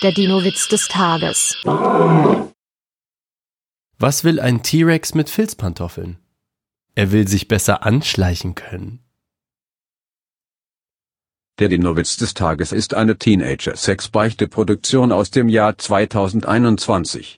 Der Dino-Witz des Tages. Was will ein T-Rex mit Filzpantoffeln? Er will sich besser anschleichen können. Der Dino-Witz des Tages ist eine Teenager-Sex-Beichte-Produktion aus dem Jahr 2021.